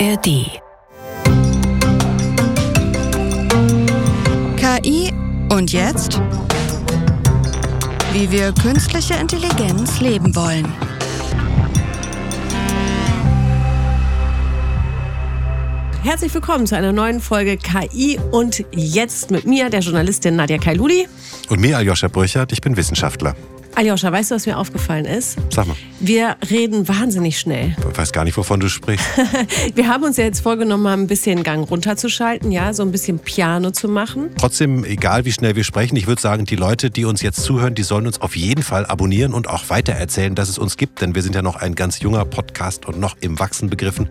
ARD. KI und jetzt? Wie wir künstliche Intelligenz leben wollen. Herzlich willkommen zu einer neuen Folge KI und jetzt mit mir, der Journalistin Nadja Kailuli. Und mir, Aljoscha Brüchert, ich bin Wissenschaftler. Aljoscha, weißt du, was mir aufgefallen ist? Sag mal. Wir reden wahnsinnig schnell. Ich weiß gar nicht, wovon du sprichst. wir haben uns ja jetzt vorgenommen, mal ein bisschen Gang runterzuschalten, ja, so ein bisschen Piano zu machen. Trotzdem, egal wie schnell wir sprechen, ich würde sagen, die Leute, die uns jetzt zuhören, die sollen uns auf jeden Fall abonnieren und auch weitererzählen, dass es uns gibt, denn wir sind ja noch ein ganz junger Podcast und noch im Wachsen begriffen.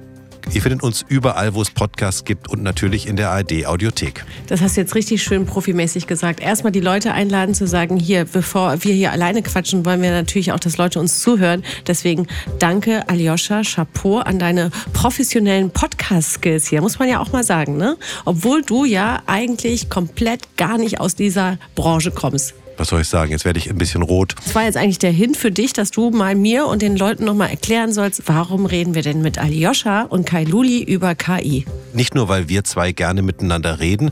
Ihr findet uns überall, wo es Podcasts gibt und natürlich in der ARD Audiothek. Das hast du jetzt richtig schön profimäßig gesagt. Erstmal die Leute einladen zu sagen, hier, bevor wir hier alleine quatschen, wollen wir natürlich auch, dass Leute uns zuhören. Deswegen danke Aljoscha, Chapeau an deine professionellen Podcast-Skills hier, muss man ja auch mal sagen, ne? Obwohl du ja eigentlich komplett gar nicht aus dieser Branche kommst was soll ich sagen, jetzt werde ich ein bisschen rot. Das war jetzt eigentlich der Hint für dich, dass du mal mir und den Leuten nochmal erklären sollst, warum reden wir denn mit Aljoscha und Kai Luli über KI? Nicht nur, weil wir zwei gerne miteinander reden,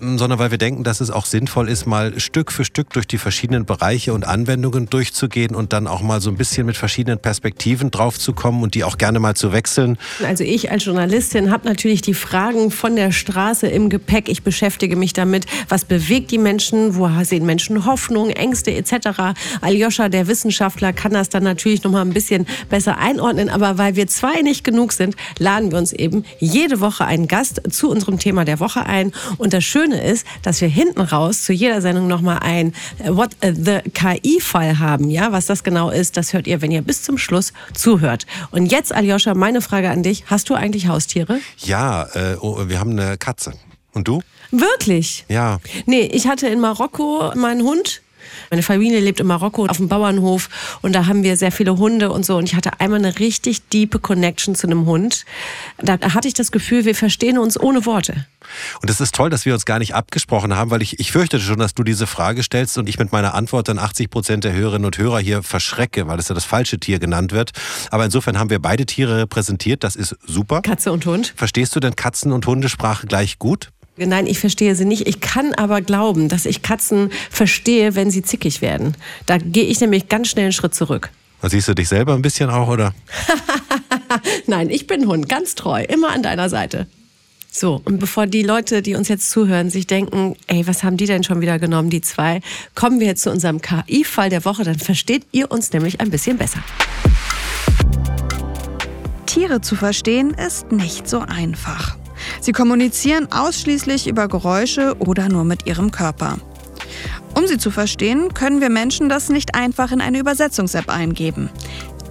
sondern weil wir denken, dass es auch sinnvoll ist, mal Stück für Stück durch die verschiedenen Bereiche und Anwendungen durchzugehen und dann auch mal so ein bisschen mit verschiedenen Perspektiven draufzukommen und die auch gerne mal zu wechseln. Also ich als Journalistin habe natürlich die Fragen von der Straße im Gepäck. Ich beschäftige mich damit, was bewegt die Menschen, wo sehen Menschen Hoffnung, Ängste etc. Aljoscha, der Wissenschaftler, kann das dann natürlich noch mal ein bisschen besser einordnen. Aber weil wir zwei nicht genug sind, laden wir uns eben jede Woche einen Gast zu unserem Thema der Woche ein. Und das Schöne ist, dass wir hinten raus zu jeder Sendung nochmal ein äh, What the KI-Fall haben. Ja, was das genau ist, das hört ihr, wenn ihr bis zum Schluss zuhört. Und jetzt, Aljoscha, meine Frage an dich. Hast du eigentlich Haustiere? Ja, äh, oh, wir haben eine Katze. Und du? Wirklich? Ja. Nee, ich hatte in Marokko meinen Hund. Meine Familie lebt in Marokko auf dem Bauernhof und da haben wir sehr viele Hunde und so. Und ich hatte einmal eine richtig diepe Connection zu einem Hund. Da hatte ich das Gefühl, wir verstehen uns ohne Worte. Und es ist toll, dass wir uns gar nicht abgesprochen haben, weil ich, ich fürchtete schon, dass du diese Frage stellst und ich mit meiner Antwort dann 80 Prozent der Hörerinnen und Hörer hier verschrecke, weil es ja das falsche Tier genannt wird. Aber insofern haben wir beide Tiere repräsentiert. Das ist super. Katze und Hund. Verstehst du denn Katzen- und Hundesprache gleich gut? Nein, ich verstehe sie nicht. Ich kann aber glauben, dass ich Katzen verstehe, wenn sie zickig werden. Da gehe ich nämlich ganz schnell einen Schritt zurück. Siehst du dich selber ein bisschen auch, oder? Nein, ich bin Hund, ganz treu, immer an deiner Seite. So, und bevor die Leute, die uns jetzt zuhören, sich denken, ey, was haben die denn schon wieder genommen, die zwei, kommen wir jetzt zu unserem KI-Fall der Woche, dann versteht ihr uns nämlich ein bisschen besser. Tiere zu verstehen ist nicht so einfach. Sie kommunizieren ausschließlich über Geräusche oder nur mit ihrem Körper. Um sie zu verstehen, können wir Menschen das nicht einfach in eine Übersetzungs-App eingeben.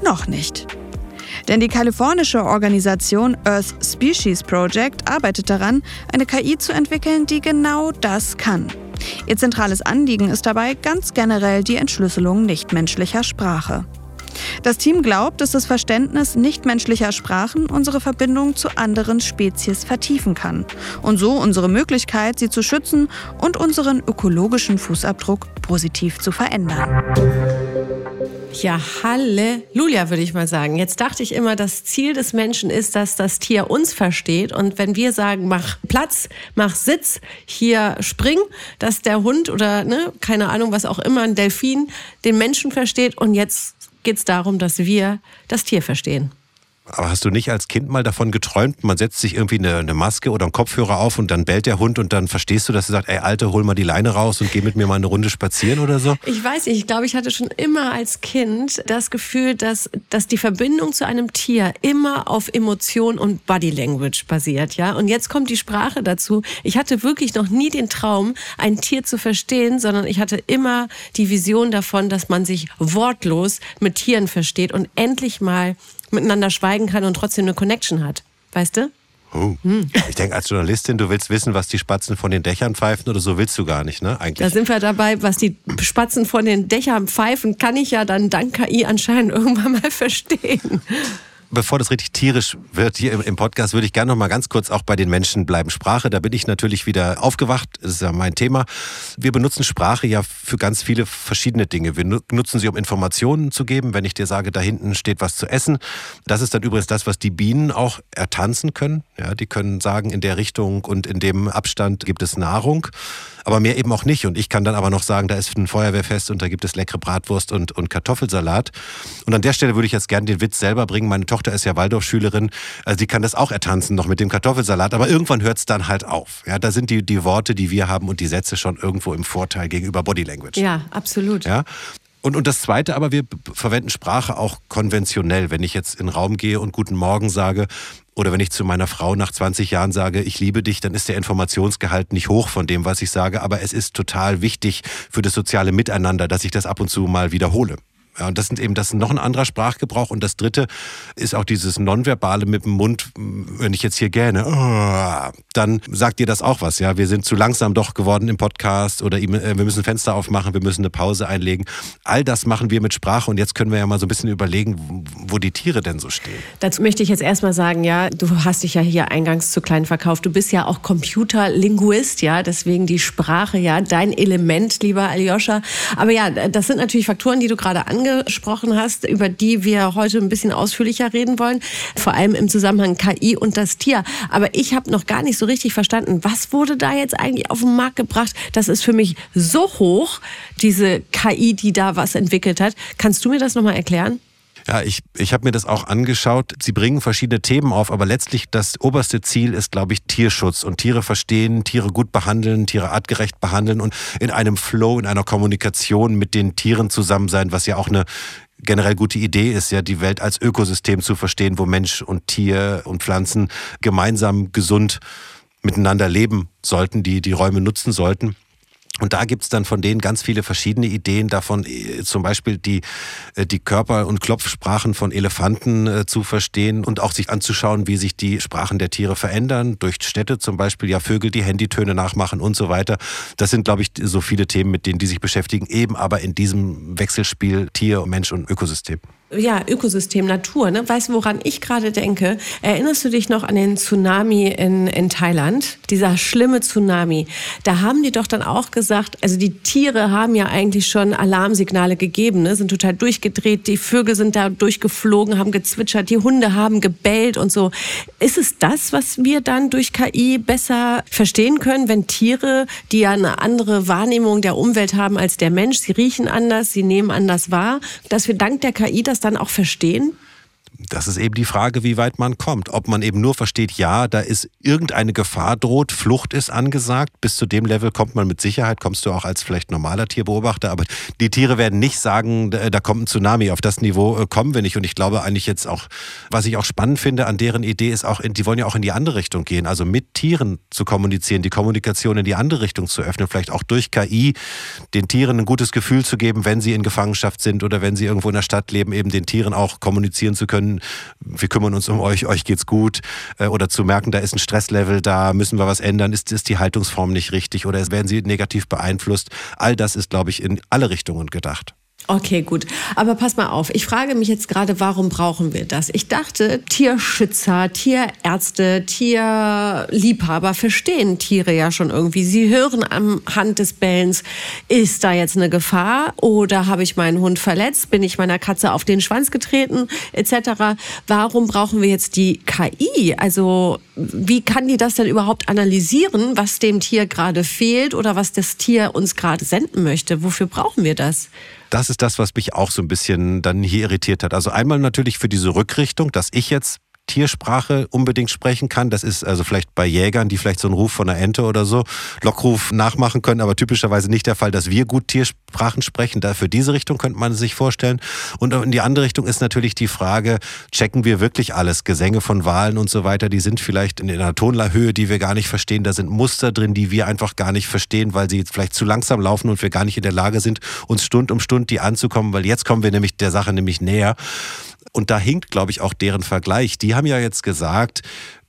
Noch nicht. Denn die kalifornische Organisation Earth Species Project arbeitet daran, eine KI zu entwickeln, die genau das kann. Ihr zentrales Anliegen ist dabei ganz generell die Entschlüsselung nichtmenschlicher Sprache. Das Team glaubt, dass das Verständnis nichtmenschlicher Sprachen unsere Verbindung zu anderen Spezies vertiefen kann und so unsere Möglichkeit, sie zu schützen und unseren ökologischen Fußabdruck positiv zu verändern. Ja, Halleluja, würde ich mal sagen. Jetzt dachte ich immer, das Ziel des Menschen ist, dass das Tier uns versteht. Und wenn wir sagen, mach Platz, mach Sitz, hier spring, dass der Hund oder, ne, keine Ahnung, was auch immer, ein Delfin den Menschen versteht. Und jetzt geht es darum, dass wir das Tier verstehen. Aber hast du nicht als Kind mal davon geträumt, man setzt sich irgendwie eine, eine, Maske oder einen Kopfhörer auf und dann bellt der Hund und dann verstehst du, dass er sagt, ey Alte, hol mal die Leine raus und geh mit mir mal eine Runde spazieren oder so? Ich weiß nicht, ich glaube, ich hatte schon immer als Kind das Gefühl, dass, dass die Verbindung zu einem Tier immer auf Emotion und Body Language basiert, ja. Und jetzt kommt die Sprache dazu. Ich hatte wirklich noch nie den Traum, ein Tier zu verstehen, sondern ich hatte immer die Vision davon, dass man sich wortlos mit Tieren versteht und endlich mal miteinander schweigen kann und trotzdem eine Connection hat. Weißt du? Oh. Hm. Ich denke, als Journalistin, du willst wissen, was die Spatzen von den Dächern pfeifen oder so willst du gar nicht, ne? Eigentlich. Da sind wir dabei, was die Spatzen von den Dächern pfeifen, kann ich ja dann dank KI anscheinend irgendwann mal verstehen. Bevor das richtig tierisch wird hier im, Podcast, würde ich gerne noch mal ganz kurz auch bei den Menschen bleiben. Sprache, da bin ich natürlich wieder aufgewacht, das ist ja mein Thema. Wir benutzen Sprache ja für ganz viele verschiedene Dinge. Wir nutzen sie, um Informationen zu geben. Wenn ich dir sage, da hinten steht was zu essen, das ist dann übrigens das, was die Bienen auch ertanzen können. Ja, die können sagen, in der Richtung und in dem Abstand gibt es Nahrung aber mehr eben auch nicht. Und ich kann dann aber noch sagen, da ist ein Feuerwehrfest und da gibt es leckere Bratwurst und, und Kartoffelsalat. Und an der Stelle würde ich jetzt gerne den Witz selber bringen. Meine Tochter ist ja Waldorfschülerin, also die kann das auch ertanzen noch mit dem Kartoffelsalat, aber irgendwann hört es dann halt auf. Ja, da sind die, die Worte, die wir haben und die Sätze schon irgendwo im Vorteil gegenüber Body Language. Ja, absolut. Ja. Und, und das Zweite aber, wir verwenden Sprache auch konventionell. Wenn ich jetzt in den Raum gehe und Guten Morgen sage, oder wenn ich zu meiner Frau nach 20 Jahren sage, ich liebe dich, dann ist der Informationsgehalt nicht hoch von dem, was ich sage, aber es ist total wichtig für das soziale Miteinander, dass ich das ab und zu mal wiederhole. Ja, und das sind eben das ist noch ein anderer Sprachgebrauch. Und das dritte ist auch dieses Nonverbale mit dem Mund. Wenn ich jetzt hier gähne, oh, dann sagt dir das auch was. Ja, wir sind zu langsam doch geworden im Podcast oder äh, wir müssen Fenster aufmachen, wir müssen eine Pause einlegen. All das machen wir mit Sprache. Und jetzt können wir ja mal so ein bisschen überlegen, wo die Tiere denn so stehen. Dazu möchte ich jetzt erstmal sagen, ja, du hast dich ja hier eingangs zu klein verkauft. Du bist ja auch Computerlinguist, ja, deswegen die Sprache, ja, dein Element, lieber Aljoscha. Aber ja, das sind natürlich Faktoren, die du gerade angesprochen angesprochen hast, über die wir heute ein bisschen ausführlicher reden wollen, vor allem im Zusammenhang KI und das Tier. Aber ich habe noch gar nicht so richtig verstanden, was wurde da jetzt eigentlich auf den Markt gebracht? Das ist für mich so hoch, diese KI, die da was entwickelt hat. Kannst du mir das nochmal erklären? Ja, ich, ich habe mir das auch angeschaut. Sie bringen verschiedene Themen auf, aber letztlich das oberste Ziel ist, glaube ich, Tierschutz und Tiere verstehen, Tiere gut behandeln, Tiere artgerecht behandeln und in einem Flow, in einer Kommunikation mit den Tieren zusammen sein, was ja auch eine generell gute Idee ist, ja, die Welt als Ökosystem zu verstehen, wo Mensch und Tier und Pflanzen gemeinsam gesund miteinander leben sollten, die die Räume nutzen sollten. Und da gibt's dann von denen ganz viele verschiedene Ideen davon, äh, zum Beispiel die, äh, die Körper- und Klopfsprachen von Elefanten äh, zu verstehen und auch sich anzuschauen, wie sich die Sprachen der Tiere verändern. Durch Städte zum Beispiel, ja, Vögel, die Handytöne nachmachen und so weiter. Das sind, glaube ich, so viele Themen, mit denen die sich beschäftigen, eben aber in diesem Wechselspiel Tier, Mensch und Ökosystem ja, Ökosystem, Natur. Ne? Weißt du, woran ich gerade denke? Erinnerst du dich noch an den Tsunami in, in Thailand? Dieser schlimme Tsunami. Da haben die doch dann auch gesagt, also die Tiere haben ja eigentlich schon Alarmsignale gegeben, ne? sind total durchgedreht, die Vögel sind da durchgeflogen, haben gezwitschert, die Hunde haben gebellt und so. Ist es das, was wir dann durch KI besser verstehen können, wenn Tiere, die ja eine andere Wahrnehmung der Umwelt haben als der Mensch, sie riechen anders, sie nehmen anders wahr, dass wir dank der KI das das dann auch verstehen? Das ist eben die Frage, wie weit man kommt. Ob man eben nur versteht, ja, da ist irgendeine Gefahr droht, Flucht ist angesagt. Bis zu dem Level kommt man mit Sicherheit, kommst du auch als vielleicht normaler Tierbeobachter. Aber die Tiere werden nicht sagen, da kommt ein Tsunami. Auf das Niveau äh, kommen wir nicht. Und ich glaube eigentlich jetzt auch, was ich auch spannend finde an deren Idee ist auch, die wollen ja auch in die andere Richtung gehen. Also mit Tieren zu kommunizieren, die Kommunikation in die andere Richtung zu öffnen. Vielleicht auch durch KI den Tieren ein gutes Gefühl zu geben, wenn sie in Gefangenschaft sind oder wenn sie irgendwo in der Stadt leben, eben den Tieren auch kommunizieren zu können wir kümmern uns um euch, euch geht's gut. Äh, oder zu merken, da ist ein Stresslevel, da müssen wir was ändern, ist, ist die Haltungsform nicht richtig oder werden sie negativ beeinflusst. All das ist, glaube ich, in alle Richtungen gedacht. Okay, gut. Aber pass mal auf. Ich frage mich jetzt gerade, warum brauchen wir das? Ich dachte, Tierschützer, Tierärzte, Tierliebhaber verstehen Tiere ja schon irgendwie. Sie hören am Hand des Bellens, ist da jetzt eine Gefahr oder habe ich meinen Hund verletzt? Bin ich meiner Katze auf den Schwanz getreten? Etc. Warum brauchen wir jetzt die KI? Also, wie kann die das denn überhaupt analysieren, was dem Tier gerade fehlt oder was das Tier uns gerade senden möchte? Wofür brauchen wir das? Das ist das, was mich auch so ein bisschen dann hier irritiert hat. Also einmal natürlich für diese Rückrichtung, dass ich jetzt Tiersprache unbedingt sprechen kann. Das ist also vielleicht bei Jägern, die vielleicht so einen Ruf von einer Ente oder so, Lockruf nachmachen können, aber typischerweise nicht der Fall, dass wir gut Tiersprachen sprechen. Da für diese Richtung könnte man sich vorstellen. Und in die andere Richtung ist natürlich die Frage, checken wir wirklich alles? Gesänge von Wahlen und so weiter, die sind vielleicht in einer Tonhöhe, die wir gar nicht verstehen. Da sind Muster drin, die wir einfach gar nicht verstehen, weil sie vielleicht zu langsam laufen und wir gar nicht in der Lage sind, uns Stund um Stund die anzukommen, weil jetzt kommen wir nämlich der Sache nämlich näher. Und da hinkt, glaube ich, auch deren Vergleich. Die haben ja jetzt gesagt,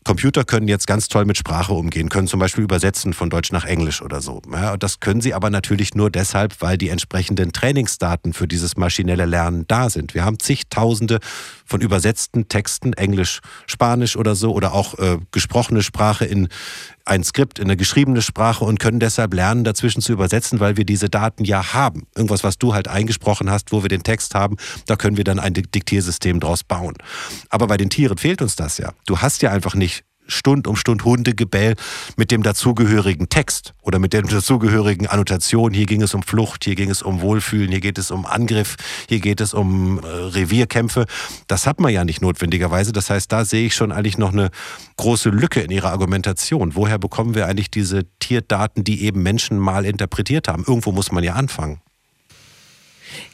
Computer können jetzt ganz toll mit Sprache umgehen, können zum Beispiel übersetzen von Deutsch nach Englisch oder so. Ja, das können sie aber natürlich nur deshalb, weil die entsprechenden Trainingsdaten für dieses maschinelle Lernen da sind. Wir haben zigtausende von übersetzten Texten, Englisch, Spanisch oder so, oder auch äh, gesprochene Sprache in ein Skript, in eine geschriebene Sprache und können deshalb lernen, dazwischen zu übersetzen, weil wir diese Daten ja haben. Irgendwas, was du halt eingesprochen hast, wo wir den Text haben, da können wir dann ein Diktiersystem draus bauen. Aber bei den Tieren fehlt uns das ja. Du hast ja einfach nicht Stund um Stund Hundegebell mit dem dazugehörigen Text oder mit der dazugehörigen Annotation. Hier ging es um Flucht, hier ging es um Wohlfühlen, hier geht es um Angriff, hier geht es um äh, Revierkämpfe. Das hat man ja nicht notwendigerweise. Das heißt, da sehe ich schon eigentlich noch eine große Lücke in ihrer Argumentation. Woher bekommen wir eigentlich diese Tierdaten, die eben Menschen mal interpretiert haben? Irgendwo muss man ja anfangen.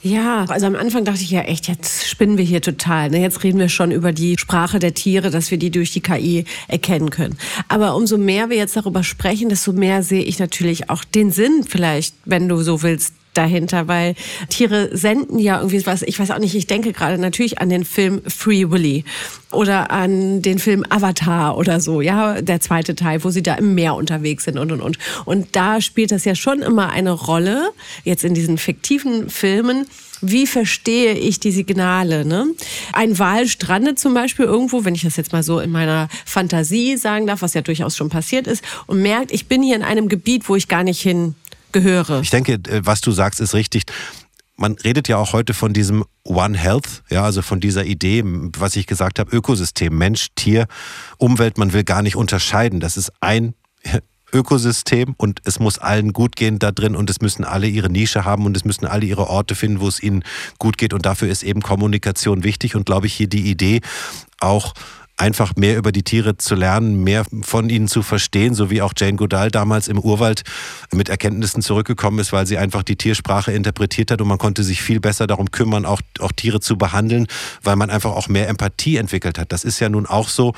Ja, also am Anfang dachte ich ja echt, jetzt spinnen wir hier total. Ne? Jetzt reden wir schon über die Sprache der Tiere, dass wir die durch die KI erkennen können. Aber umso mehr wir jetzt darüber sprechen, desto mehr sehe ich natürlich auch den Sinn vielleicht, wenn du so willst, dahinter, weil Tiere senden ja irgendwie was, ich weiß auch nicht, ich denke gerade natürlich an den Film Free Willy oder an den Film Avatar oder so, ja, der zweite Teil, wo sie da im Meer unterwegs sind und und und. Und da spielt das ja schon immer eine Rolle, jetzt in diesen fiktiven Filmen, wie verstehe ich die Signale? Ne? Ein Wal strandet zum Beispiel irgendwo, wenn ich das jetzt mal so in meiner Fantasie sagen darf, was ja durchaus schon passiert ist, und merkt, ich bin hier in einem Gebiet, wo ich gar nicht hin gehöre. Ich denke, äh, was du sagst, ist richtig. Man redet ja auch heute von diesem One Health, ja, also von dieser Idee, was ich gesagt habe, Ökosystem, Mensch, Tier, Umwelt, man will gar nicht unterscheiden. Das ist ein Ökosystem und es muss allen gut gehen da drin und es müssen alle ihre Nische haben und es müssen alle ihre Orte finden, wo es ihnen gut geht und dafür ist eben Kommunikation wichtig und glaube ich hier die Idee auch einfach mehr über die Tiere zu lernen, mehr von ihnen zu verstehen, so wie auch Jane Goodall damals im Urwald mit Erkenntnissen zurückgekommen ist, weil sie einfach die Tiersprache interpretiert hat und man konnte sich viel besser darum kümmern, auch, auch Tiere zu behandeln, weil man einfach auch mehr Empathie entwickelt hat. Das ist ja nun auch so,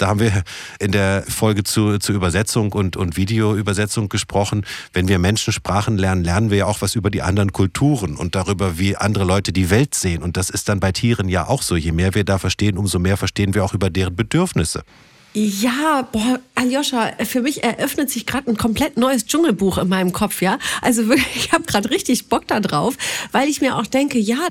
da haben wir in der Folge zu, zu Übersetzung und, und Videoübersetzung gesprochen. Wenn wir Menschensprachen lernen, lernen wir ja auch was über die anderen Kulturen und darüber, wie andere Leute die Welt sehen. Und das ist dann bei Tieren ja auch so. Je mehr wir da verstehen, umso mehr verstehen wir auch über deren Bedürfnisse. Ja, boah, Aljoscha, für mich eröffnet sich gerade ein komplett neues Dschungelbuch in meinem Kopf, ja. Also wirklich, ich habe gerade richtig Bock da drauf, weil ich mir auch denke, ja,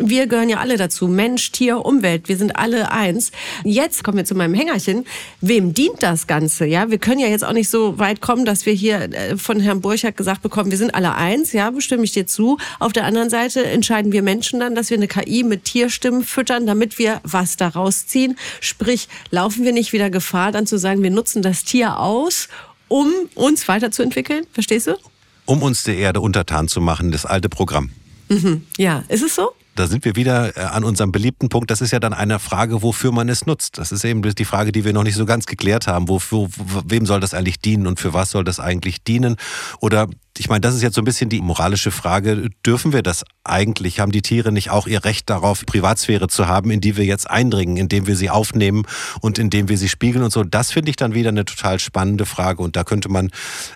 wir gehören ja alle dazu. Mensch, Tier, Umwelt, wir sind alle eins. Jetzt kommen wir zu meinem Hängerchen. Wem dient das Ganze? Ja, wir können ja jetzt auch nicht so weit kommen, dass wir hier äh, von Herrn Burchardt gesagt bekommen, wir sind alle eins. Ja, bestimme ich dir zu. Auf der anderen Seite entscheiden wir Menschen dann, dass wir eine KI mit Tierstimmen füttern, damit wir was daraus ziehen. Sprich, laufen wir nicht wieder Gefahr, dann zu sagen, wir nutzen das Tier aus, um uns weiterzuentwickeln? Verstehst du? Um uns der Erde untertan zu machen, das alte Programm. Mhm. Ja, ist es so? Da sind wir wieder äh, an unserem beliebten Punkt. Das ist ja dann eine Frage, wofür man es nutzt. Das ist eben die Frage, die wir noch nicht so ganz geklärt haben. Wofür, wem soll das eigentlich dienen und für was soll das eigentlich dienen? Oder ich meine, das ist jetzt so ein bisschen die moralische Frage. Dürfen wir das eigentlich? Haben die Tiere nicht auch ihr Recht darauf, Privatsphäre zu haben, in die wir jetzt eindringen, indem wir sie aufnehmen und indem wir sie spiegeln und so? Das finde ich dann wieder eine total spannende Frage. Und da könnte man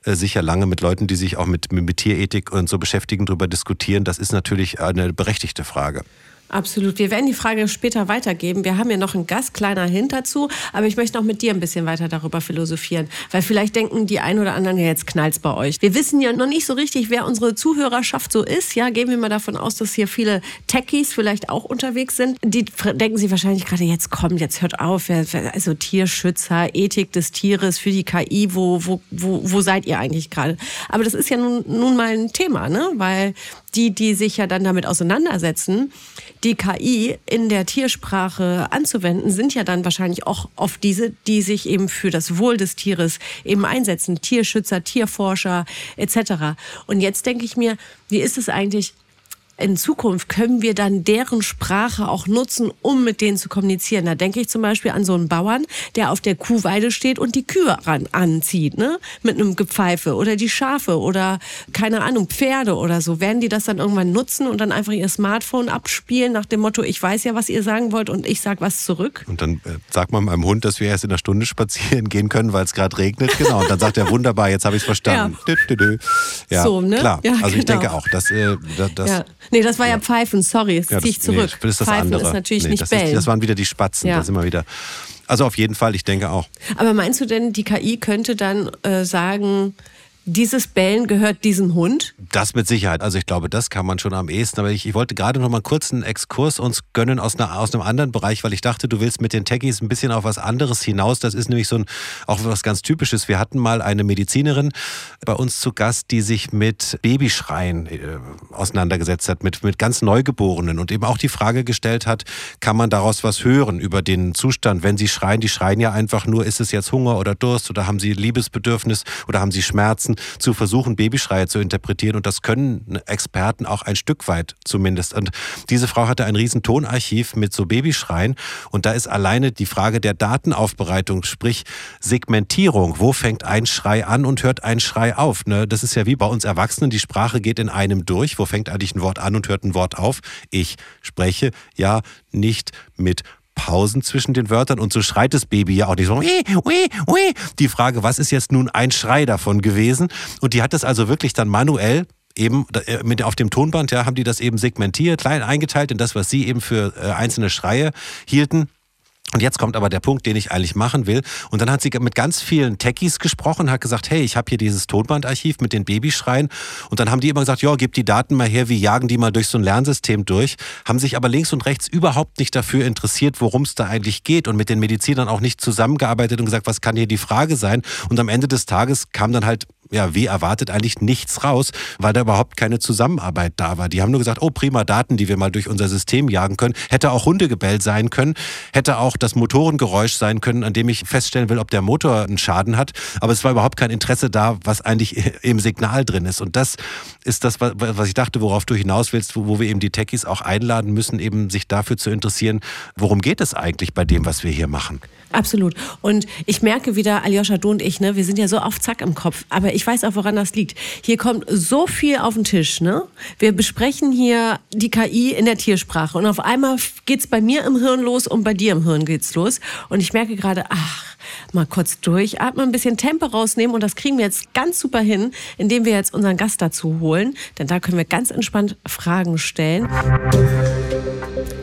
äh, sicher lange mit Leuten, die sich auch mit, mit Tierethik und so beschäftigen, darüber diskutieren. Das ist natürlich eine berechtigte Frage. Absolut. Wir werden die Frage später weitergeben. Wir haben ja noch einen Gast, kleiner Hint dazu, aber ich möchte noch mit dir ein bisschen weiter darüber philosophieren, weil vielleicht denken die ein oder anderen ja jetzt knallt's bei euch. Wir wissen ja noch nicht so richtig, wer unsere Zuhörerschaft so ist. Ja, gehen wir mal davon aus, dass hier viele Techies vielleicht auch unterwegs sind. Die denken sich wahrscheinlich gerade jetzt kommt, jetzt hört auf, also Tierschützer, Ethik des Tieres für die KI, wo wo wo, wo seid ihr eigentlich gerade? Aber das ist ja nun nun mal ein Thema, ne? Weil die, die sich ja dann damit auseinandersetzen, die KI in der Tiersprache anzuwenden, sind ja dann wahrscheinlich auch oft diese, die sich eben für das Wohl des Tieres eben einsetzen. Tierschützer, Tierforscher etc. Und jetzt denke ich mir, wie ist es eigentlich, in Zukunft können wir dann deren Sprache auch nutzen, um mit denen zu kommunizieren. Da denke ich zum Beispiel an so einen Bauern, der auf der Kuhweide steht und die Kühe ran, anzieht, ne? Mit einem Gepfeife oder die Schafe oder keine Ahnung, Pferde oder so. Werden die das dann irgendwann nutzen und dann einfach ihr Smartphone abspielen nach dem Motto, ich weiß ja, was ihr sagen wollt und ich sag was zurück? Und dann äh, sagt man meinem Hund, dass wir erst in einer Stunde spazieren gehen können, weil es gerade regnet. Genau. Und dann sagt er, wunderbar, jetzt habe ich es verstanden. Ja. ja. So, ne? Klar. Ja, also ich genau. denke auch, dass, äh, das, ja. Nee, das war ja, ja Pfeifen, sorry, das ja, ziehe ich zurück. Nee, das ist das Pfeifen andere. ist natürlich nee, nicht das bellen. Ist, das waren wieder die Spatzen, ja. da sind wir wieder. Also auf jeden Fall, ich denke auch. Aber meinst du denn, die KI könnte dann äh, sagen, dieses Bellen gehört diesem Hund? Das mit Sicherheit. Also ich glaube, das kann man schon am ehesten. Aber ich, ich wollte gerade noch mal einen Exkurs uns gönnen aus, einer, aus einem anderen Bereich, weil ich dachte, du willst mit den Techies ein bisschen auf was anderes hinaus. Das ist nämlich so ein, auch was ganz Typisches. Wir hatten mal eine Medizinerin bei uns zu Gast, die sich mit Babyschreien äh, auseinandergesetzt hat, mit, mit ganz Neugeborenen und eben auch die Frage gestellt hat, kann man daraus was hören über den Zustand, wenn sie schreien? Die schreien ja einfach nur, ist es jetzt Hunger oder Durst oder haben sie Liebesbedürfnis oder haben sie Schmerzen? Ganzen zu versuchen, Babyschreie zu interpretieren. Und das können Experten auch ein Stück weit zumindest. Und diese Frau hatte ein riesen Tonarchiv mit so Babyschreien. Und da ist alleine die Frage der Datenaufbereitung, sprich Segmentierung. Wo fängt ein Schrei an und hört ein Schrei auf? Ne? Das ist ja wie bei uns Erwachsenen. Die Sprache geht in einem durch. Wo fängt eigentlich ein Wort an und hört ein Wort auf? Ich spreche ja nicht mit Pausen zwischen den Wörtern und so schreit das Baby ja auch nicht so. Ui, ui, ui. Die Frage, was ist jetzt nun ein Schrei davon gewesen? Und die hat das also wirklich dann manuell eben äh, mit auf dem Tonband, ja, haben die das eben segmentiert, klein eingeteilt in das, was sie eben für äh, einzelne Schreie hielten. Und jetzt kommt aber der Punkt, den ich eigentlich machen will. Und dann hat sie mit ganz vielen Techies gesprochen, hat gesagt, hey, ich habe hier dieses Tonbandarchiv mit den Babyschreien. Und dann haben die immer gesagt, ja, gib die Daten mal her, wir jagen die mal durch so ein Lernsystem durch. Haben sich aber links und rechts überhaupt nicht dafür interessiert, worum es da eigentlich geht. Und mit den Medizinern auch nicht zusammengearbeitet und gesagt, was kann hier die Frage sein? Und am Ende des Tages kam dann halt ja, wie erwartet eigentlich nichts raus, weil da überhaupt keine Zusammenarbeit da war. Die haben nur gesagt, oh prima Daten, die wir mal durch unser System jagen können. Hätte auch Hundegebell sein können, hätte auch das Motorengeräusch sein können, an dem ich feststellen will, ob der Motor einen Schaden hat. Aber es war überhaupt kein Interesse da, was eigentlich im Signal drin ist. Und das ist das, was ich dachte, worauf du hinaus willst, wo wir eben die Techies auch einladen müssen, eben sich dafür zu interessieren, worum geht es eigentlich bei dem, was wir hier machen. Absolut. Und ich merke wieder, Aljoscha, du und ich, ne, wir sind ja so auf Zack im Kopf. Aber ich weiß auch, woran das liegt. Hier kommt so viel auf den Tisch. Ne? Wir besprechen hier die KI in der Tiersprache. Und auf einmal geht es bei mir im Hirn los und bei dir im Hirn geht's los. Und ich merke gerade, ach, mal kurz durchatmen, ein bisschen Tempo rausnehmen. Und das kriegen wir jetzt ganz super hin, indem wir jetzt unseren Gast dazu holen. Denn da können wir ganz entspannt Fragen stellen.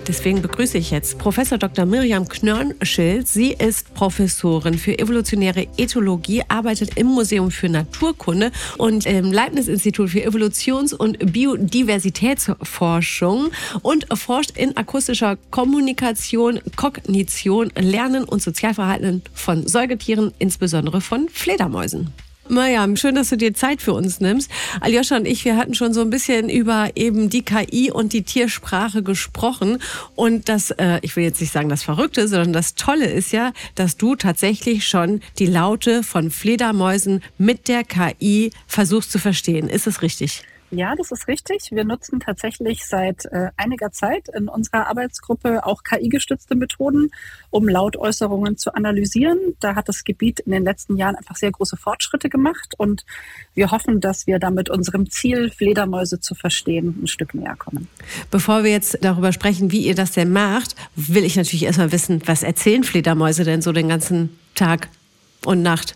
Deswegen begrüße ich jetzt Professor Dr. Miriam Knörnschild. Sie ist Professorin für evolutionäre Ethologie, arbeitet im Museum für Naturkunde und im Leibniz-Institut für Evolutions- und Biodiversitätsforschung und forscht in akustischer Kommunikation, Kognition, Lernen und Sozialverhalten von Säugetieren, insbesondere von Fledermäusen. Mariam, schön, dass du dir Zeit für uns nimmst. Aljoscha und ich, wir hatten schon so ein bisschen über eben die KI und die Tiersprache gesprochen. Und das, äh, ich will jetzt nicht sagen das Verrückte, sondern das Tolle ist ja, dass du tatsächlich schon die Laute von Fledermäusen mit der KI versuchst zu verstehen. Ist es richtig? Ja, das ist richtig. Wir nutzen tatsächlich seit äh, einiger Zeit in unserer Arbeitsgruppe auch KI-gestützte Methoden, um Lautäußerungen zu analysieren. Da hat das Gebiet in den letzten Jahren einfach sehr große Fortschritte gemacht und wir hoffen, dass wir damit unserem Ziel, Fledermäuse zu verstehen, ein Stück näher kommen. Bevor wir jetzt darüber sprechen, wie ihr das denn macht, will ich natürlich erstmal wissen, was erzählen Fledermäuse denn so den ganzen Tag und Nacht?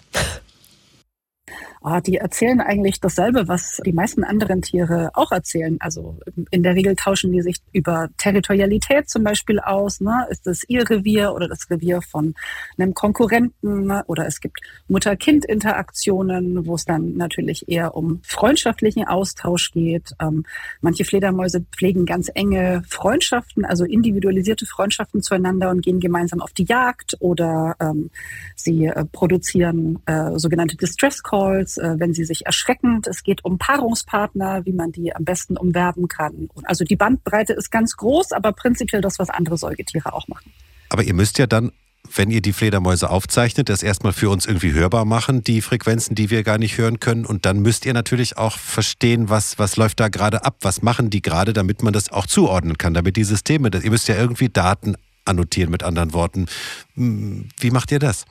Oh, die erzählen eigentlich dasselbe, was die meisten anderen Tiere auch erzählen. Also in der Regel tauschen die sich über Territorialität zum Beispiel aus. Ne? Ist das ihr Revier oder das Revier von einem Konkurrenten? Ne? Oder es gibt Mutter-Kind-Interaktionen, wo es dann natürlich eher um freundschaftlichen Austausch geht. Ähm, manche Fledermäuse pflegen ganz enge Freundschaften, also individualisierte Freundschaften zueinander und gehen gemeinsam auf die Jagd oder ähm, sie äh, produzieren äh, sogenannte Distress Calls äh, wenn sie sich erschrecken. Es geht um Paarungspartner, wie man die am besten umwerben kann. Also die Bandbreite ist ganz groß, aber prinzipiell das, was andere Säugetiere auch machen. Aber ihr müsst ja dann wenn ihr die Fledermäuse aufzeichnet, das erstmal für uns irgendwie hörbar machen, die Frequenzen, die wir gar nicht hören können. Und dann müsst ihr natürlich auch verstehen, was, was läuft da gerade ab, was machen die gerade, damit man das auch zuordnen kann, damit die Systeme, ihr müsst ja irgendwie Daten annotieren mit anderen Worten. Hm, wie macht ihr das?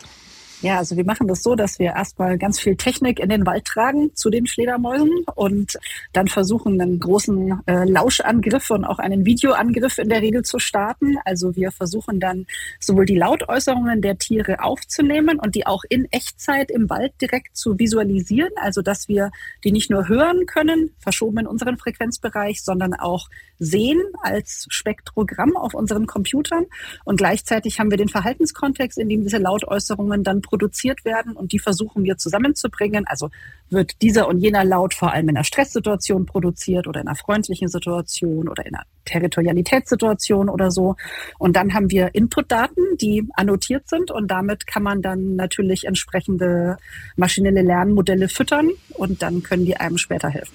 Ja, also wir machen das so, dass wir erstmal ganz viel Technik in den Wald tragen zu den Fledermäusen und dann versuchen, einen großen äh, Lauschangriff und auch einen Videoangriff in der Regel zu starten. Also wir versuchen dann sowohl die Lautäußerungen der Tiere aufzunehmen und die auch in Echtzeit im Wald direkt zu visualisieren. Also dass wir die nicht nur hören können, verschoben in unseren Frequenzbereich, sondern auch sehen als Spektrogramm auf unseren Computern. Und gleichzeitig haben wir den Verhaltenskontext, in dem diese Lautäußerungen dann produziert werden und die versuchen wir zusammenzubringen. Also wird dieser und jener Laut vor allem in einer Stresssituation produziert oder in einer freundlichen Situation oder in einer Territorialitätssituation oder so. Und dann haben wir Inputdaten, die annotiert sind und damit kann man dann natürlich entsprechende maschinelle Lernmodelle füttern und dann können die einem später helfen.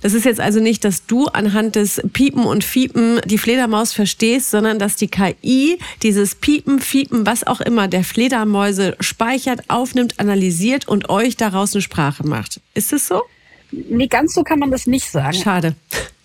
Das ist jetzt also nicht, dass du anhand des Piepen und Fiepen die Fledermaus verstehst, sondern dass die KI dieses Piepen, Fiepen, was auch immer der Fledermäuse speichert, aufnimmt, analysiert und euch daraus eine Sprache macht. Ist es so? Nee, ganz so kann man das nicht sagen. Schade.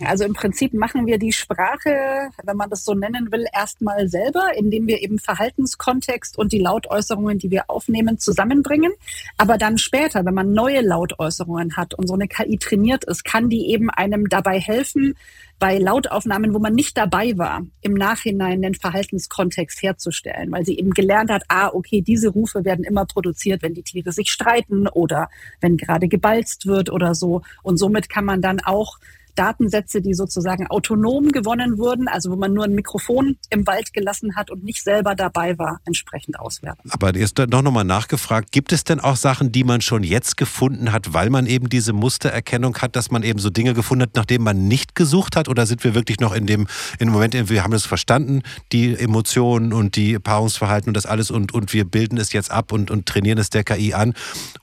Also im Prinzip machen wir die Sprache, wenn man das so nennen will, erstmal selber, indem wir eben Verhaltenskontext und die Lautäußerungen, die wir aufnehmen, zusammenbringen. Aber dann später, wenn man neue Lautäußerungen hat und so eine KI trainiert ist, kann die eben einem dabei helfen, bei Lautaufnahmen, wo man nicht dabei war, im Nachhinein den Verhaltenskontext herzustellen, weil sie eben gelernt hat, ah, okay, diese Rufe werden immer produziert, wenn die Tiere sich streiten oder wenn gerade gebalzt wird oder so. Und somit kann man dann auch Datensätze, die sozusagen autonom gewonnen wurden, also wo man nur ein Mikrofon im Wald gelassen hat und nicht selber dabei war, entsprechend auswerten. Aber ist doch nochmal nachgefragt, gibt es denn auch Sachen, die man schon jetzt gefunden hat, weil man eben diese Mustererkennung hat, dass man eben so Dinge gefunden hat, nachdem man nicht gesucht hat? Oder sind wir wirklich noch in dem, in dem Moment, wir haben es verstanden, die Emotionen und die Paarungsverhalten und das alles und, und wir bilden es jetzt ab und, und trainieren es der KI an?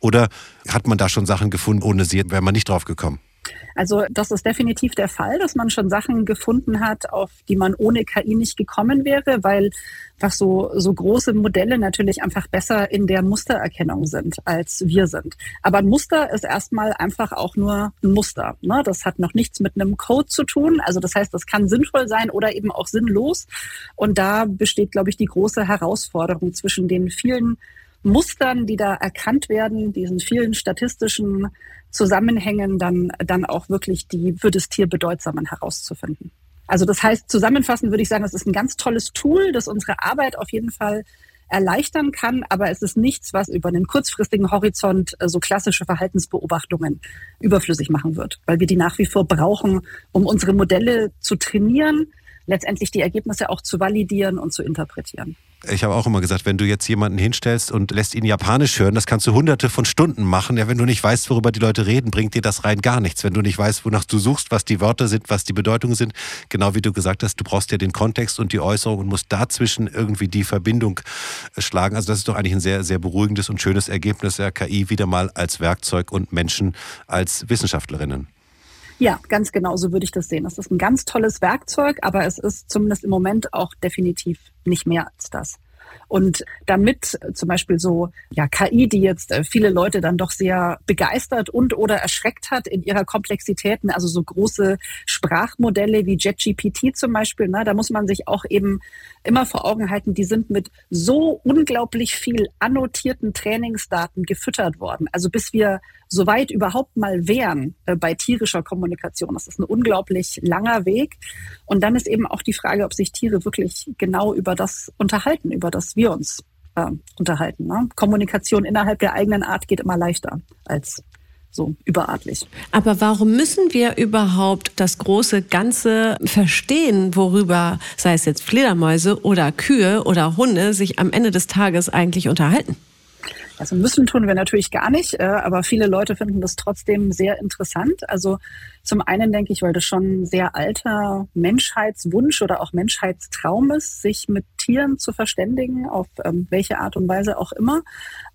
Oder hat man da schon Sachen gefunden, ohne sie wäre man nicht drauf gekommen? Also das ist definitiv der Fall, dass man schon Sachen gefunden hat, auf die man ohne KI nicht gekommen wäre, weil einfach so, so große Modelle natürlich einfach besser in der Mustererkennung sind, als wir sind. Aber ein Muster ist erstmal einfach auch nur ein Muster. Ne? Das hat noch nichts mit einem Code zu tun. Also das heißt, das kann sinnvoll sein oder eben auch sinnlos. Und da besteht, glaube ich, die große Herausforderung zwischen den vielen Mustern, die da erkannt werden, diesen vielen statistischen Zusammenhängen, dann, dann auch wirklich die für das Tier bedeutsamen herauszufinden. Also das heißt, zusammenfassend würde ich sagen, es ist ein ganz tolles Tool, das unsere Arbeit auf jeden Fall erleichtern kann, aber es ist nichts, was über einen kurzfristigen Horizont äh, so klassische Verhaltensbeobachtungen überflüssig machen wird, weil wir die nach wie vor brauchen, um unsere Modelle zu trainieren, letztendlich die Ergebnisse auch zu validieren und zu interpretieren. Ich habe auch immer gesagt, wenn du jetzt jemanden hinstellst und lässt ihn Japanisch hören, das kannst du hunderte von Stunden machen. Ja, wenn du nicht weißt, worüber die Leute reden, bringt dir das rein gar nichts. Wenn du nicht weißt, wonach du suchst, was die Wörter sind, was die Bedeutungen sind, genau wie du gesagt hast, du brauchst ja den Kontext und die Äußerung und musst dazwischen irgendwie die Verbindung äh, schlagen. Also das ist doch eigentlich ein sehr, sehr beruhigendes und schönes Ergebnis der KI wieder mal als Werkzeug und Menschen als Wissenschaftlerinnen. Ja, ganz genau so würde ich das sehen. Es ist ein ganz tolles Werkzeug, aber es ist zumindest im Moment auch definitiv nicht mehr als das. Und damit zum Beispiel so ja, KI, die jetzt äh, viele Leute dann doch sehr begeistert und oder erschreckt hat in ihrer Komplexitäten, also so große Sprachmodelle wie JetGPT zum Beispiel, ne, da muss man sich auch eben immer vor Augen halten, die sind mit so unglaublich viel annotierten Trainingsdaten gefüttert worden. Also bis wir so weit überhaupt mal wären äh, bei tierischer Kommunikation. Das ist ein unglaublich langer Weg. Und dann ist eben auch die Frage, ob sich Tiere wirklich genau über das unterhalten, über das wir uns äh, unterhalten. Ne? Kommunikation innerhalb der eigenen Art geht immer leichter als so überartlich. Aber warum müssen wir überhaupt das große Ganze verstehen, worüber, sei es jetzt Fledermäuse oder Kühe oder Hunde, sich am Ende des Tages eigentlich unterhalten? Also müssen tun wir natürlich gar nicht, äh, aber viele Leute finden das trotzdem sehr interessant. Also zum einen denke ich, weil das schon ein sehr alter Menschheitswunsch oder auch Menschheitstraum ist, sich mit Tieren zu verständigen, auf ähm, welche Art und Weise auch immer.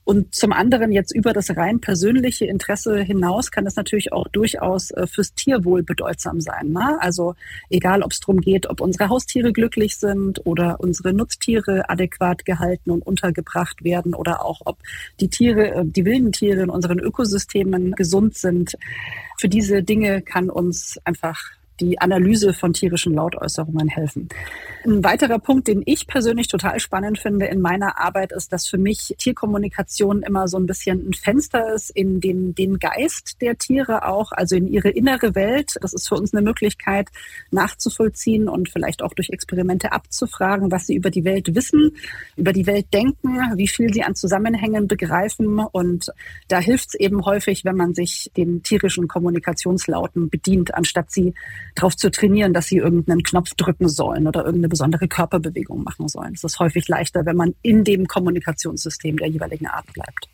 Und zum anderen jetzt über das rein persönliche Interesse hinaus kann es natürlich auch durchaus äh, fürs Tierwohl bedeutsam sein. Ne? Also egal, ob es darum geht, ob unsere Haustiere glücklich sind oder unsere Nutztiere adäquat gehalten und untergebracht werden oder auch ob die Tiere, äh, die wilden Tiere in unseren Ökosystemen gesund sind. Für diese Dinge kann uns einfach die Analyse von tierischen Lautäußerungen helfen. Ein weiterer Punkt, den ich persönlich total spannend finde in meiner Arbeit, ist, dass für mich Tierkommunikation immer so ein bisschen ein Fenster ist in den, den Geist der Tiere auch, also in ihre innere Welt. Das ist für uns eine Möglichkeit nachzuvollziehen und vielleicht auch durch Experimente abzufragen, was sie über die Welt wissen, über die Welt denken, wie viel sie an Zusammenhängen begreifen. Und da hilft es eben häufig, wenn man sich den tierischen Kommunikationslauten bedient, anstatt sie darauf zu trainieren, dass sie irgendeinen Knopf drücken sollen oder irgendeine besondere Körperbewegung machen sollen. Es ist häufig leichter, wenn man in dem Kommunikationssystem der jeweiligen Art bleibt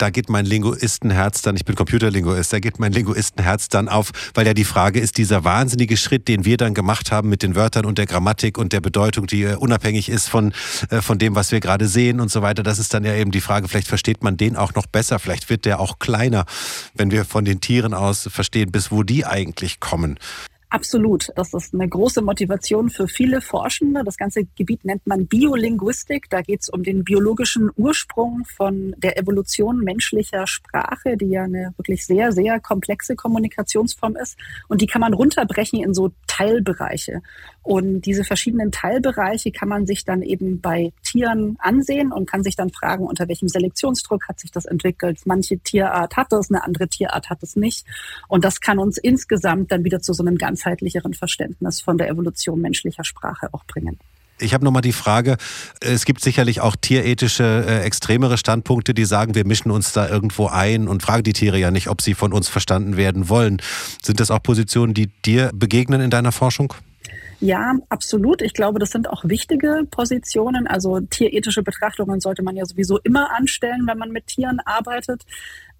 da geht mein Linguistenherz dann, ich bin Computerlinguist, da geht mein Linguistenherz dann auf, weil ja die Frage ist, dieser wahnsinnige Schritt, den wir dann gemacht haben mit den Wörtern und der Grammatik und der Bedeutung, die äh, unabhängig ist von, äh, von dem, was wir gerade sehen und so weiter, das ist dann ja eben die Frage, vielleicht versteht man den auch noch besser, vielleicht wird der auch kleiner, wenn wir von den Tieren aus verstehen, bis wo die eigentlich kommen. Absolut. Das ist eine große Motivation für viele Forschende. Das ganze Gebiet nennt man Biolinguistik. Da geht es um den biologischen Ursprung von der Evolution menschlicher Sprache, die ja eine wirklich sehr, sehr komplexe Kommunikationsform ist. Und die kann man runterbrechen in so Teilbereiche. Und diese verschiedenen Teilbereiche kann man sich dann eben bei Tieren ansehen und kann sich dann fragen, unter welchem Selektionsdruck hat sich das entwickelt. Manche Tierart hat es, eine andere Tierart hat es nicht. Und das kann uns insgesamt dann wieder zu so einem ganzheitlicheren Verständnis von der Evolution menschlicher Sprache auch bringen. Ich habe nochmal die Frage, es gibt sicherlich auch tierethische, äh, extremere Standpunkte, die sagen, wir mischen uns da irgendwo ein und fragen die Tiere ja nicht, ob sie von uns verstanden werden wollen. Sind das auch Positionen, die dir begegnen in deiner Forschung? Ja, absolut. Ich glaube, das sind auch wichtige Positionen. Also tierethische Betrachtungen sollte man ja sowieso immer anstellen, wenn man mit Tieren arbeitet.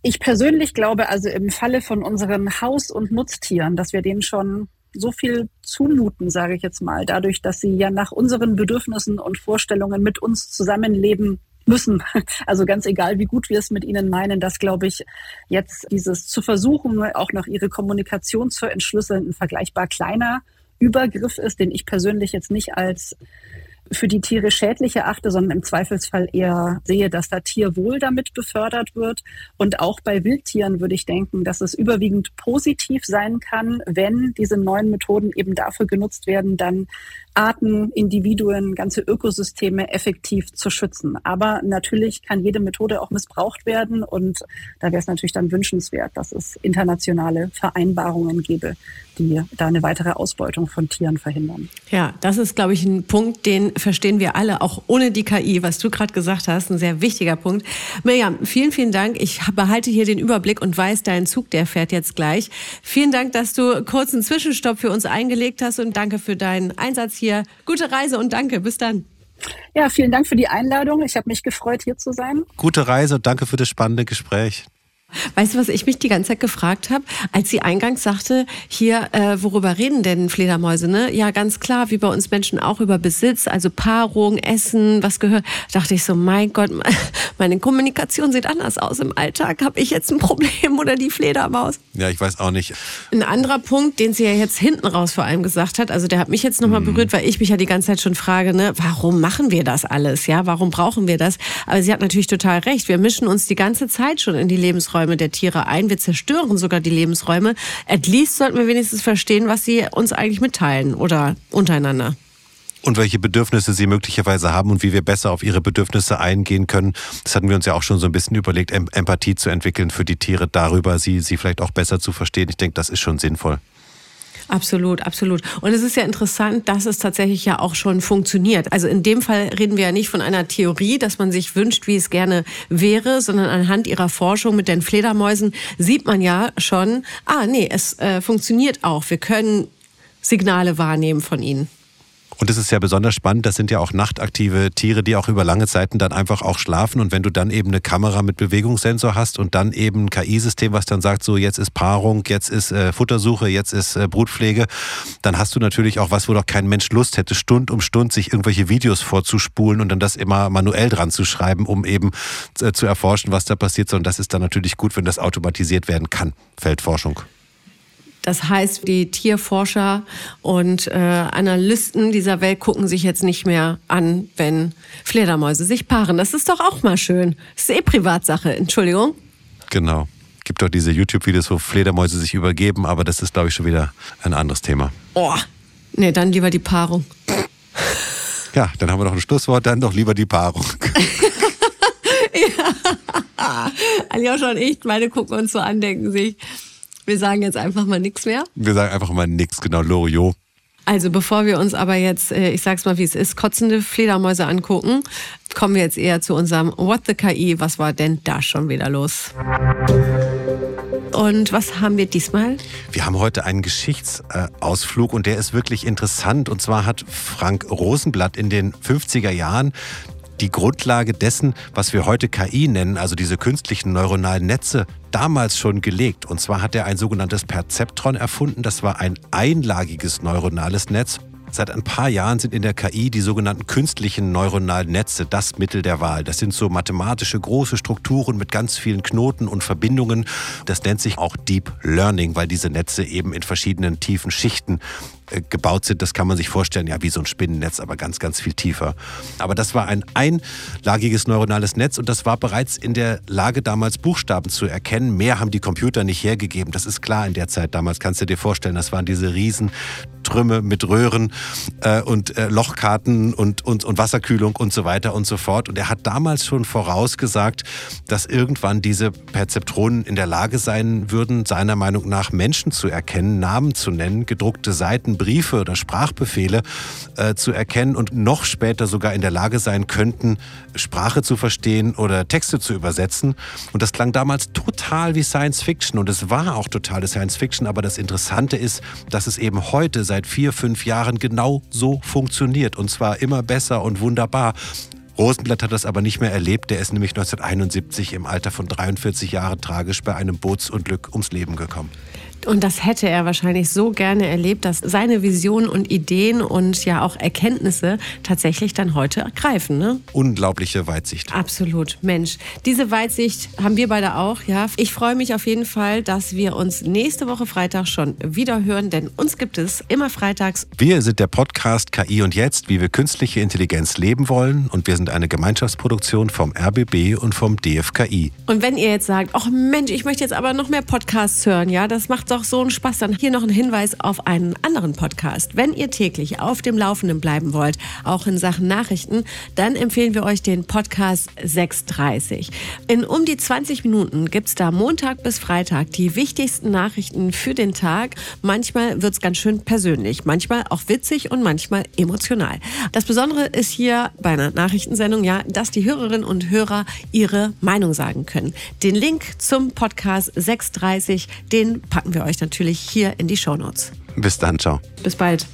Ich persönlich glaube also im Falle von unseren Haus- und Nutztieren, dass wir denen schon so viel zumuten, sage ich jetzt mal, dadurch, dass sie ja nach unseren Bedürfnissen und Vorstellungen mit uns zusammenleben müssen. Also ganz egal, wie gut wir es mit ihnen meinen, dass, glaube ich, jetzt dieses zu versuchen, auch noch ihre Kommunikation zu entschlüsseln, ein vergleichbar kleiner Übergriff ist, den ich persönlich jetzt nicht als für die Tiere schädlich erachte, sondern im Zweifelsfall eher sehe, dass da Tierwohl damit befördert wird. Und auch bei Wildtieren würde ich denken, dass es überwiegend positiv sein kann, wenn diese neuen Methoden eben dafür genutzt werden, dann Arten, Individuen, ganze Ökosysteme effektiv zu schützen. Aber natürlich kann jede Methode auch missbraucht werden und da wäre es natürlich dann wünschenswert, dass es internationale Vereinbarungen gäbe, die da eine weitere Ausbeutung von Tieren verhindern. Ja, das ist, glaube ich, ein Punkt, den verstehen wir alle, auch ohne die KI, was du gerade gesagt hast, ein sehr wichtiger Punkt. Mirjam, vielen, vielen Dank. Ich behalte hier den Überblick und weiß, dein Zug, der fährt jetzt gleich. Vielen Dank, dass du kurz einen Zwischenstopp für uns eingelegt hast und danke für deinen Einsatz hier. Gute Reise und danke. Bis dann. Ja, vielen Dank für die Einladung. Ich habe mich gefreut, hier zu sein. Gute Reise und danke für das spannende Gespräch. Weißt du, was ich mich die ganze Zeit gefragt habe, als sie eingangs sagte, hier, äh, worüber reden denn Fledermäuse? Ne? Ja, ganz klar, wie bei uns Menschen auch über Besitz, also Paarung, Essen, was gehört. Dachte ich so, mein Gott, meine Kommunikation sieht anders aus im Alltag. Habe ich jetzt ein Problem oder die Fledermaus? Ja, ich weiß auch nicht. Ein anderer Punkt, den sie ja jetzt hinten raus vor allem gesagt hat, also der hat mich jetzt nochmal mhm. berührt, weil ich mich ja die ganze Zeit schon frage, ne, warum machen wir das alles? Ja, warum brauchen wir das? Aber sie hat natürlich total recht. Wir mischen uns die ganze Zeit schon in die Lebensräume Lebensräume der Tiere ein. Wir zerstören sogar die Lebensräume. At least sollten wir wenigstens verstehen, was sie uns eigentlich mitteilen oder untereinander. Und welche Bedürfnisse sie möglicherweise haben und wie wir besser auf ihre Bedürfnisse eingehen können. Das hatten wir uns ja auch schon so ein bisschen überlegt, Empathie zu entwickeln für die Tiere, darüber sie, sie vielleicht auch besser zu verstehen. Ich denke, das ist schon sinnvoll. Absolut, absolut. Und es ist ja interessant, dass es tatsächlich ja auch schon funktioniert. Also in dem Fall reden wir ja nicht von einer Theorie, dass man sich wünscht, wie es gerne wäre, sondern anhand ihrer Forschung mit den Fledermäusen sieht man ja schon, ah nee, es äh, funktioniert auch. Wir können Signale wahrnehmen von ihnen. Und es ist ja besonders spannend, das sind ja auch nachtaktive Tiere, die auch über lange Zeiten dann einfach auch schlafen. Und wenn du dann eben eine Kamera mit Bewegungssensor hast und dann eben ein KI-System, was dann sagt, so jetzt ist Paarung, jetzt ist äh, Futtersuche, jetzt ist äh, Brutpflege, dann hast du natürlich auch was, wo doch kein Mensch Lust hätte, Stund um Stund sich irgendwelche Videos vorzuspulen und dann das immer manuell dran zu schreiben, um eben äh, zu erforschen, was da passiert. Sondern das ist dann natürlich gut, wenn das automatisiert werden kann. Feldforschung. Das heißt, die Tierforscher und äh, Analysten dieser Welt gucken sich jetzt nicht mehr an, wenn Fledermäuse sich paaren. Das ist doch auch mal schön. Das ist eh Privatsache, Entschuldigung. Genau Gibt doch diese YouTube-Videos, wo Fledermäuse sich übergeben, aber das ist, glaube ich, schon wieder ein anderes Thema. Oh, nee, dann lieber die Paarung. Ja, dann haben wir noch ein Schlusswort, dann doch lieber die Paarung. ja. Aljoscha und ich, meine gucken uns so an, denken sich, wir sagen jetzt einfach mal nichts mehr. Wir sagen einfach mal nichts, genau, Loriot. Also bevor wir uns aber jetzt, äh, ich sag's mal wie es ist, kotzende Fledermäuse angucken, kommen wir jetzt eher zu unserem What the KI. Was war denn da schon wieder los? Und was haben wir diesmal? Wir haben heute einen Geschichtsausflug und der ist wirklich interessant. Und zwar hat Frank Rosenblatt in den 50er Jahren die Grundlage dessen, was wir heute KI nennen, also diese künstlichen neuronalen Netze, damals schon gelegt. Und zwar hat er ein sogenanntes Perzeptron erfunden. Das war ein einlagiges neuronales Netz. Seit ein paar Jahren sind in der KI die sogenannten künstlichen neuronalen Netze das Mittel der Wahl. Das sind so mathematische große Strukturen mit ganz vielen Knoten und Verbindungen. Das nennt sich auch Deep Learning, weil diese Netze eben in verschiedenen tiefen Schichten gebaut sind, das kann man sich vorstellen, ja, wie so ein Spinnennetz, aber ganz, ganz viel tiefer. Aber das war ein einlagiges neuronales Netz und das war bereits in der Lage, damals Buchstaben zu erkennen. Mehr haben die Computer nicht hergegeben. Das ist klar in der Zeit damals, kannst du dir vorstellen. Das waren diese riesen Trümme mit Röhren äh, und äh, Lochkarten und, und, und Wasserkühlung und so weiter und so fort. Und er hat damals schon vorausgesagt, dass irgendwann diese Perzeptronen in der Lage sein würden, seiner Meinung nach Menschen zu erkennen, Namen zu nennen, gedruckte Seiten, Briefe oder Sprachbefehle äh, zu erkennen und noch später sogar in der Lage sein könnten, Sprache zu verstehen oder Texte zu übersetzen. Und das klang damals total wie Science Fiction und es war auch totale Science Fiction. Aber das Interessante ist, dass es eben heute seit vier, fünf Jahren genau so funktioniert und zwar immer besser und wunderbar. Rosenblatt hat das aber nicht mehr erlebt. Der ist nämlich 1971 im Alter von 43 Jahren tragisch bei einem Bootsunglück ums Leben gekommen. Und das hätte er wahrscheinlich so gerne erlebt, dass seine Visionen und Ideen und ja auch Erkenntnisse tatsächlich dann heute greifen. Ne? Unglaubliche Weitsicht. Absolut, Mensch. Diese Weitsicht haben wir beide auch. Ja, ich freue mich auf jeden Fall, dass wir uns nächste Woche Freitag schon wieder hören, denn uns gibt es immer freitags. Wir sind der Podcast KI und Jetzt, wie wir künstliche Intelligenz leben wollen. Und wir sind eine Gemeinschaftsproduktion vom RBB und vom DFKI. Und wenn ihr jetzt sagt, ach Mensch, ich möchte jetzt aber noch mehr Podcasts hören, ja, das macht doch so einen Spaß. Dann hier noch ein Hinweis auf einen anderen Podcast. Wenn ihr täglich auf dem Laufenden bleiben wollt, auch in Sachen Nachrichten, dann empfehlen wir euch den Podcast 630. In um die 20 Minuten gibt es da Montag bis Freitag die wichtigsten Nachrichten für den Tag. Manchmal wird es ganz schön persönlich, manchmal auch witzig und manchmal emotional. Das Besondere ist hier bei einer Nachrichtensendung ja, dass die Hörerinnen und Hörer ihre Meinung sagen können. Den Link zum Podcast 630, den packen wir wir euch natürlich hier in die Shownotes. Bis dann, ciao. Bis bald.